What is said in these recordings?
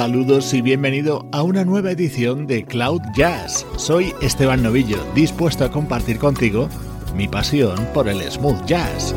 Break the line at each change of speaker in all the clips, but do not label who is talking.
Saludos y bienvenido a una nueva edición de Cloud Jazz. Soy Esteban Novillo, dispuesto a compartir contigo mi pasión por el smooth jazz.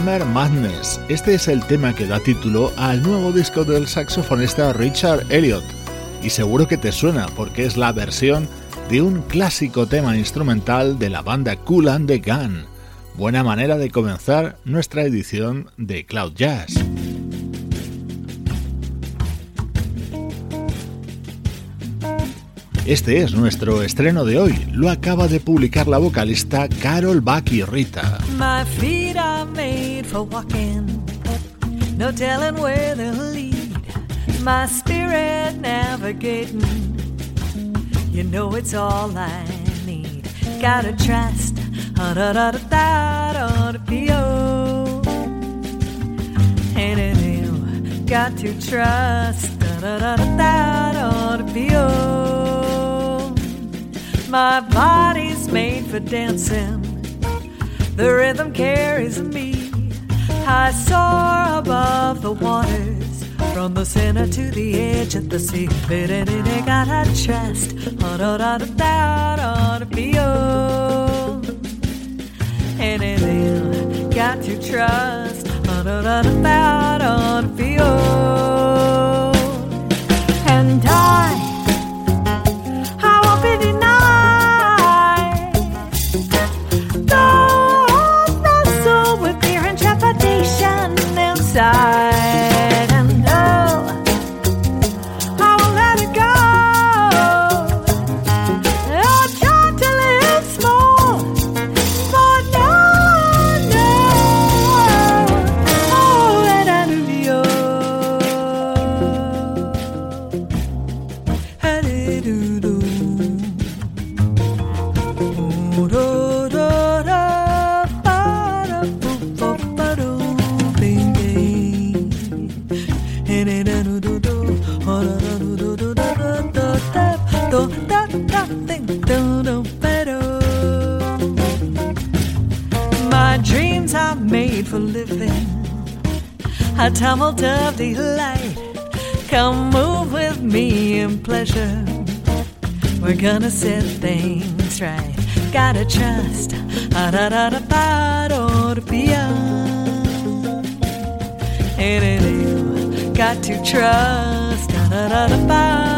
Madness. Este es el tema que da título al nuevo disco del saxofonista Richard Elliot. Y seguro que te suena porque es la versión de un clásico tema instrumental de la banda Cool and the Gun. Buena manera de comenzar nuestra edición de Cloud Jazz. Este es nuestro estreno de hoy. Lo acaba de publicar la vocalista Carol Baki Rita.
My feet are made for walking. No telling where they'll lead. My spirit navigating. You know it's all I need. Gotta trust. Da da da da da da da And got to trust. Da da da da da da da my body's made for dancing. The rhythm carries me. I soar above the waters, from the center to the edge of the sea. I gotta trust, da da da da da feel. And got to trust, da da da da a tumult of delight. Come move with me in pleasure. We're gonna set things right. Gotta trust. Ah da da da ba do da Got to trust. Ah da da da ba